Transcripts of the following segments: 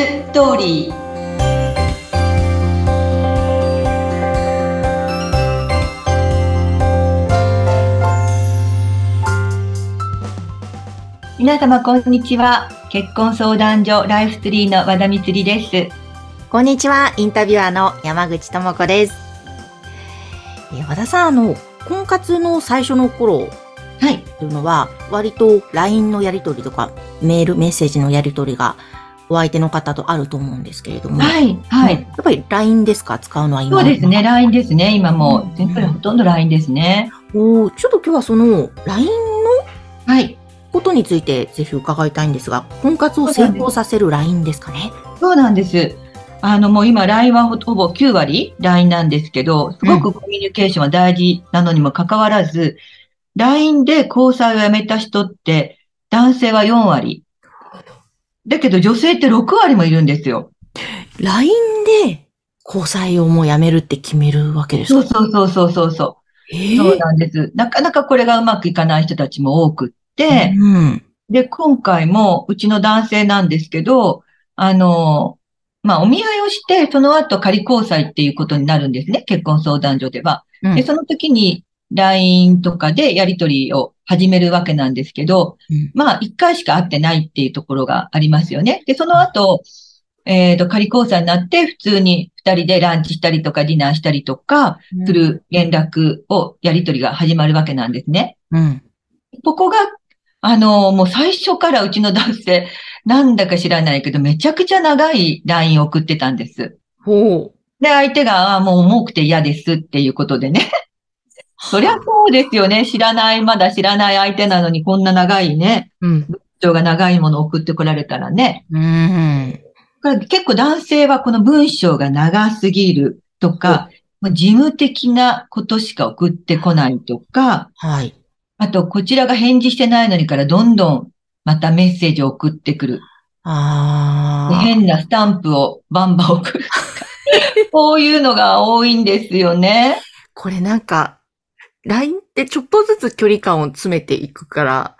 ストーリー皆様こんにちは結婚相談所ライフツリーの和田光ですこんにちはインタビュアーの山口智子ですえ和田さんあの婚活の最初の頃はいというのは割と LINE のやり取りとかメールメッセージのやり取りがお相手の方とあると思うんですけれども。はい、はい。やっぱり LINE ですか？使うのは今。そうですね、LINE ですね。今もう、全部ほとんど LINE ですね。おーちょっと今日はその LINE のはい。ことについてぜひ伺いたいんですが、婚活を成功させる LINE ですかね？そうなんです。あの、もう今 LINE はほほぼ9割 LINE なんですけど、すごくコミュニケーションは大事なのにもかかわらず、LINE で交際をやめた人って、男性は4割。だけど女性って6割もいるんですよ。LINE で交際をもうやめるって決めるわけですそうかそうそうそうそうそえう。そうなんです。なかなかこれがうまくいかない人たちも多くって、うん。で、今回もうちの男性なんですけど、あの、まあ、お見合いをして、その後仮交際っていうことになるんですね。結婚相談所では。うんで、その時に LINE とかでやり取りを始めるわけなんですけど、うんまあ、一回しか会ってないっていうところがありますよね。で、その後、えっ、と、仮交際になって、普通に二人でランチしたりとか、ディナーしたりとか、する連絡を、やり取りが始まるわけなんですね。うん。ここが、あの、もう最初からうちの男性、なんだか知らないけど、めちゃくちゃ長い LINE を送ってたんです。ほう。で、相手が、ああもう重くて嫌ですっていうことでね。そりゃそうですよね。知らない、まだ知らない相手なのに、こんな長いね、うん。文章が長いものを送ってこられたらね。うん。結構男性はこの文章が長すぎるとか、まあ事務的なことしか送ってこないとか、はい。あと、こちらが返事してないのにからどんどんまたメッセージを送ってくる。でああ。変なスタンプをバンバン送る。こういうのが多いんですよね。これなんか、LINE ってちょっとずつ距離感を詰めていくから、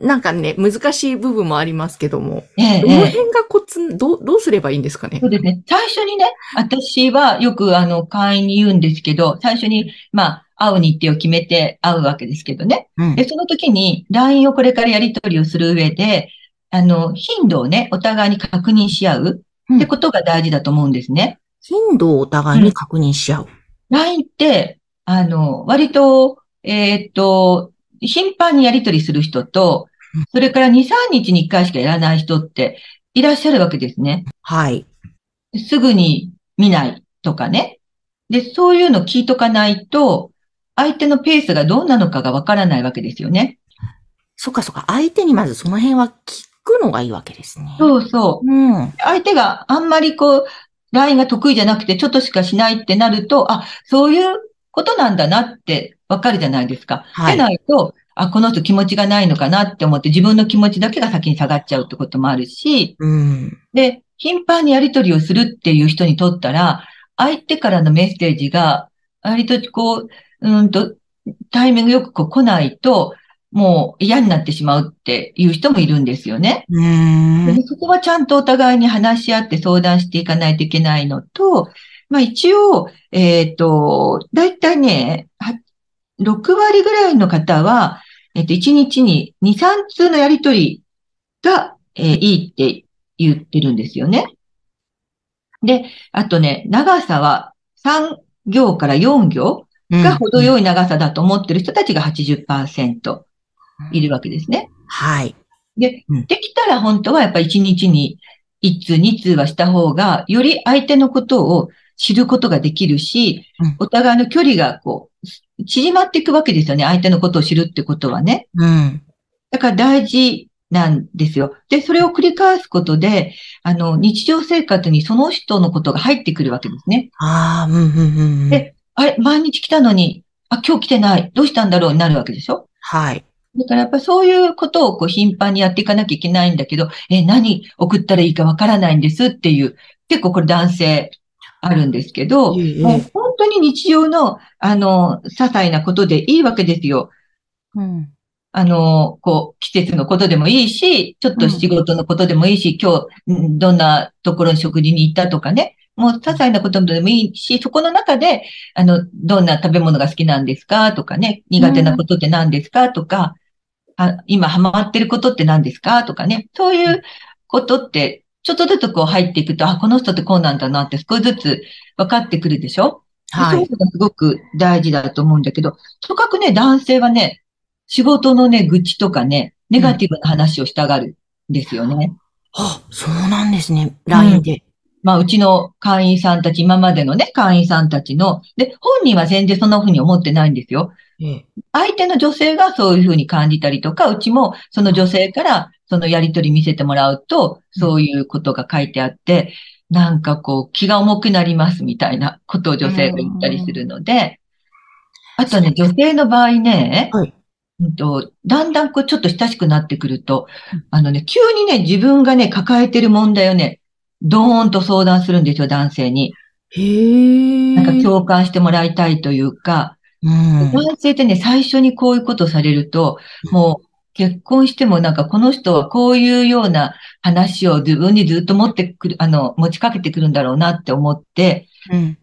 なんかね、難しい部分もありますけども、ええどのええ辺がコツ、どう、どうすればいいんですかね？そうですね。最初にね、私はよくあの会員に言うんですけど、最初に、まあ、会う日程を決めて会うわけですけどね。うんで、その時に LINE をこれからやり取りをする上で、あの、頻度をね、お互いに確認し合うってことが大事だと思うんですね。頻度をお互いに確認し合う。LINE って、あの、割と、えーっと、頻繁にやり取りする人とうん、それから2、3日に1回しかやらない人っていらっしゃるわけですね。はい。すぐに見ないとかね。で、そういうの聞いとかないと、相手のペースがどうなのかがわからないわけですよね。そっかそっか。相手にまずその辺は聞くのがいいわけですね。そうそう。うん。相手があんまりこう、LINE が得意じゃなくてちょっとしかしないってなると、あ、そういうことなんだなってわかるじゃないですか。はいでないと、あ、この人気持ちがないのかなって思って自分の気持ちだけが先に下がっちゃうってこともあるし、うん。で、頻繁にやり取りをするっていう人にとったら、相手からのメッセージが、割とこう、うーんと、タイミングよくこう来ないと、もう嫌になってしまうっていう人もいるんですよね。そこはちゃんとお互いに話し合って相談していかないといけないのと、まあ一応、えっ、と、だいたいね、は6割ぐらいの方は、えっ、と、1日に2、3通のやりとりが、えーいいって言ってるんですよね。で、あとね、長さは3行から4行が程い。よい長さだと思ってる人たちが80%いるわけですね。はい。でうん、できたら本当はやっぱり1日に1通、2通はした方が、より相手のことを知ることができるしうん、お互いの距離がこう、縮まっていくわけですよね。相手のことを知るってことはね。うん。だから大事なんですよ。で、それを繰り返すことで、あの、日常生活にその人のことが入ってくるわけですね。ああ、うん、うん、うん。であれ、毎日来たのに、あ、今日来てない。どうしたんだろうになるわけでしょはい。だからやっぱそういうことをこう頻繁にやっていかなきゃいけないんだけど、え、何送ったらいいかわからないんですっていう、結構これ男性あるんですけど、ええもう本当に日常の、あの、些細なことでいいわけですよ。うん。あの、こう、季節のことでもいいし、ちょっと仕事のことでもいいし、今日、どんなところに食事に行ったとかね。もう、些細なことでもいいし、そこの中で、あの、どんな食べ物が好きなんですかとかね、苦手なことって何ですかとか、あ今ハマってることって何ですかとかね、そういうことって、ちょっとずつこう入っていくと、あ、この人ってこうなんだなって少しずつ分かってくるでしょ？はい。そういうのがすごく大事だと思うんだけど、とかくね、男性はね、仕事のね、愚痴とかね、ネガティブな話をしたがるんですよね。うん、あ、そうなんですね。LINE で。うんまあ、うちの会員さんたち、今までのね、会員さんたちの、で、本人は全然そんな風に思ってないんですよ。相手の女性がそういう風に感じたりとか、うちもその女性からそのやりとり見せてもらうと、そういうことが書いてあって、なんかこう、気が重くなりますみたいな ことを女性が言ったりするので、あとね、女性の場合ね、はい、うんと、だんだんこうちょっと親しくなってくると、あのね、急にね、自分がね、抱えてる問題をね、ドーンと相談するんですよ、男性に。へなんか共感してもらいたいというか、うん、男性ってね、最初にこういうことされると、もう結婚してもなんかこの人はこういうような話を自分にずっと持ってくる、あの、持ちかけてくるんだろうなって思って、うん、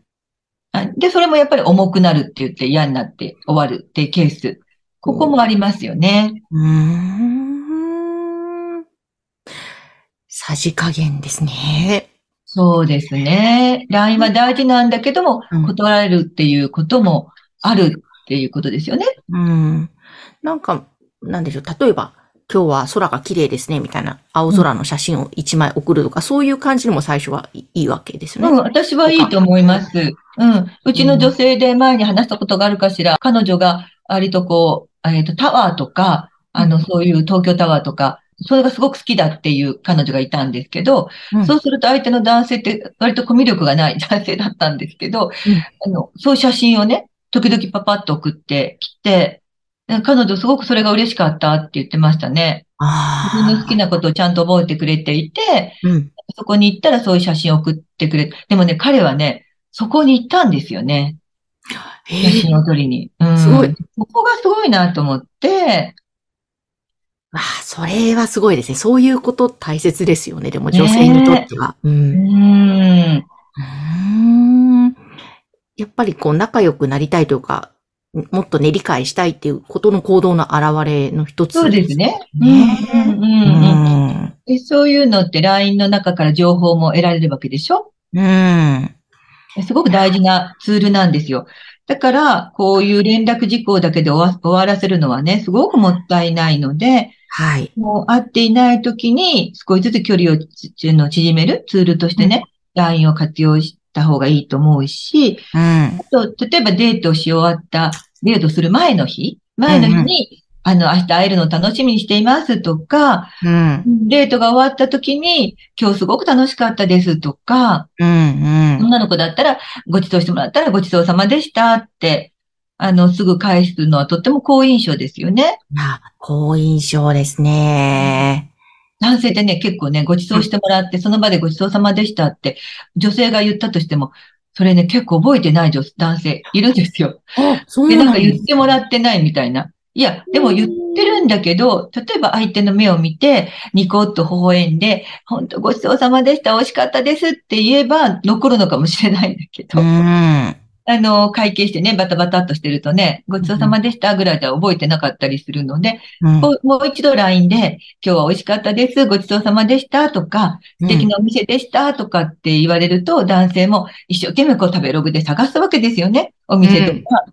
で、それもやっぱり重くなるって言って嫌になって終わるっていうケース。ここもありますよね。うん。さじ加減ですね。そうですね。LINE は大事なんだけども、断られるっていうこともあるっていうことですよね。うん。なんか、なんでしょう。例えば、今日は空が綺麗ですね、みたいな青空の写真を一枚送るとか、うん、そういう感じでも最初はいいわけですよね。うん、私はいいと思います。うん。うちの女性で前に話したことがあるかしら、彼女が割とこう、えっ、ー、と、タワーとか、あの、そういう東京タワーとか、それがすごく好きだっていう彼女がいたんですけど、うん、そうすると相手の男性って割とコミュ力がない 男性だったんですけど、うん、あの、そういう写真をね、時々パパッと送ってきて、彼女すごくそれが嬉しかったって言ってましたね。自分の好きなことをちゃんと覚えてくれていて、うん、そこに行ったらそういう写真を送ってくれでもね、彼はね、そこに行ったんですよね。写真を撮りに。うん、すごい。ここがすごいなと思って、ああ、それはすごいですね。そういうこと大切ですよね。でも女性にとっては。うん。うんやっぱりこう仲良くなりたいというか、もっとね、理解したいっていうことの行動の表れの一つ、そうですね。ねうんそういうのって LINE の中から情報も得られるわけでしょ？うん。すごく大事なツールなんですよ。だから、こういう連絡事項だけで終わらせるのはね、すごくもったいないので、はい。もう会っていない時に少しずつ距離を縮めるツールとしてね、うん、LINE を活用した方がいいと思うし、うん、あと、例えばデートをし終わった、デートする前の日、前の日に、うんうん、あの、明日会えるのを楽しみにしていますとか、うん、デートが終わった時に、今日すごく楽しかったですとか、うんうん、女の子だったら、ご馳走してもらったらごちそうさまでしたってあの、すぐ返すのはとっても好印象ですよね。あ、好印象ですね。男性ってね、結構ね、ご馳走してもらって、その場でご馳走様でしたって、女性が言ったとしても、それね、結構覚えてない女男性いるんですよ。そうで、なんか言ってもらってないみたいな。いや、でも言ってるんだけど、例えば相手の目を見て、ニコッと微笑んで、本当ごちそうさまでした、美味しかったですって言えば残るのかもしれないんだけど。あの、会計してね、バタバタっとしてるとね、ごちそうさまでしたぐらいでは覚えてなかったりするので、うん、もう一度 LINE で、今日は美味しかったです、ごちそうさまでしたとか、素敵なお店でしたとかって言われると、男性も一生懸命こう食べログで探すわけですよね。お店とか。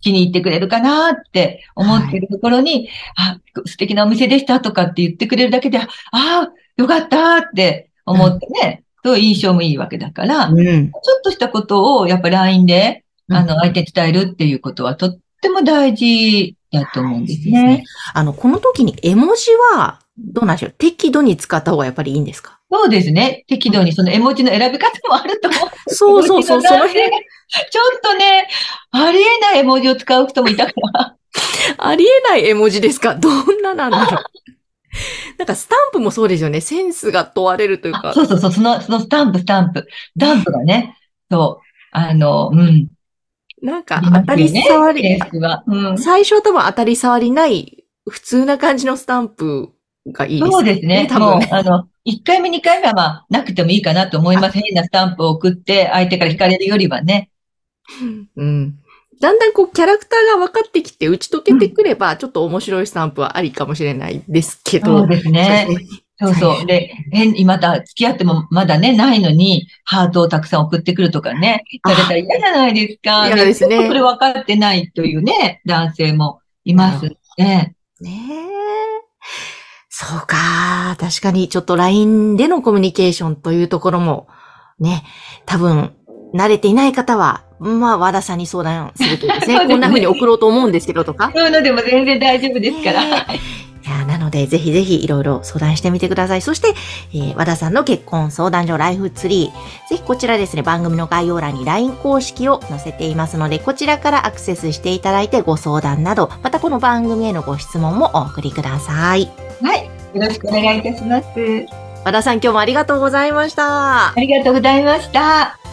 気に入ってくれるかなって思ってるところに、はい、あ、素敵なお店でしたとかって言ってくれるだけで、ああ、よかったって思ってね、と印象もいいわけだから、うん、ちょっとしたことをやっぱ LINE で、あの、相手伝えるっていうことはとっても大事だと思うんですね。ねあの、この時に絵文字は、どうなんでしょう？適度に使った方がやっぱりいいんですか？そうですね。適度にその絵文字の選び方もあると思う。そうそうそう、その辺。ちょっとね、ありえない絵文字を使う人もいたから。ありえない絵文字ですか？どんななんだろう なんかスタンプもそうですよね。センスが問われるというか。そうそうそう、その、そのスタンプ、スタンプ。スタンプがね、そう、あの、うん。なんか当たり障り、ねうん、最初は多分当たり障りない普通な感じのスタンプがいいですそうですね。多分ね、あの、1回目、2回目はまあ、なくてもいいかなと思います。変なスタンプを送って、相手から惹かれるよりはね。うん。だんだんこう、キャラクターが分かってきて、打ち解けてくれば、ちょっと面白いスタンプはありかもしれないですけど。そうですね。そうそうそう。で、変にまた付き合ってもまだね、ないのに、ハートをたくさん送ってくるとかね、されたら嫌じゃないですか。嫌ですねちょっとこれ分かってないというね、男性もいますね。ねえ。そうか。確かに、ちょっと LINE でのコミュニケーションというところも、ね、多分、慣れていない方は、まあ、和田さんに相談すると ですね、すねこんな風に送ろうと思うんですけどとか。そういうのでも全然大丈夫ですから。ねいや、なので、ぜひぜひいろいろ相談してみてください。そして、えー和田さんの結婚相談所ライフツリー。ぜひこちらですね、番組の概要欄に LINE 公式を載せていますので、こちらからアクセスしていただいてご相談など、またこの番組へのご質問もお送りください。はい。よろしくお願いいたします。和田さん今日もありがとうございましたあ。りがとうございました。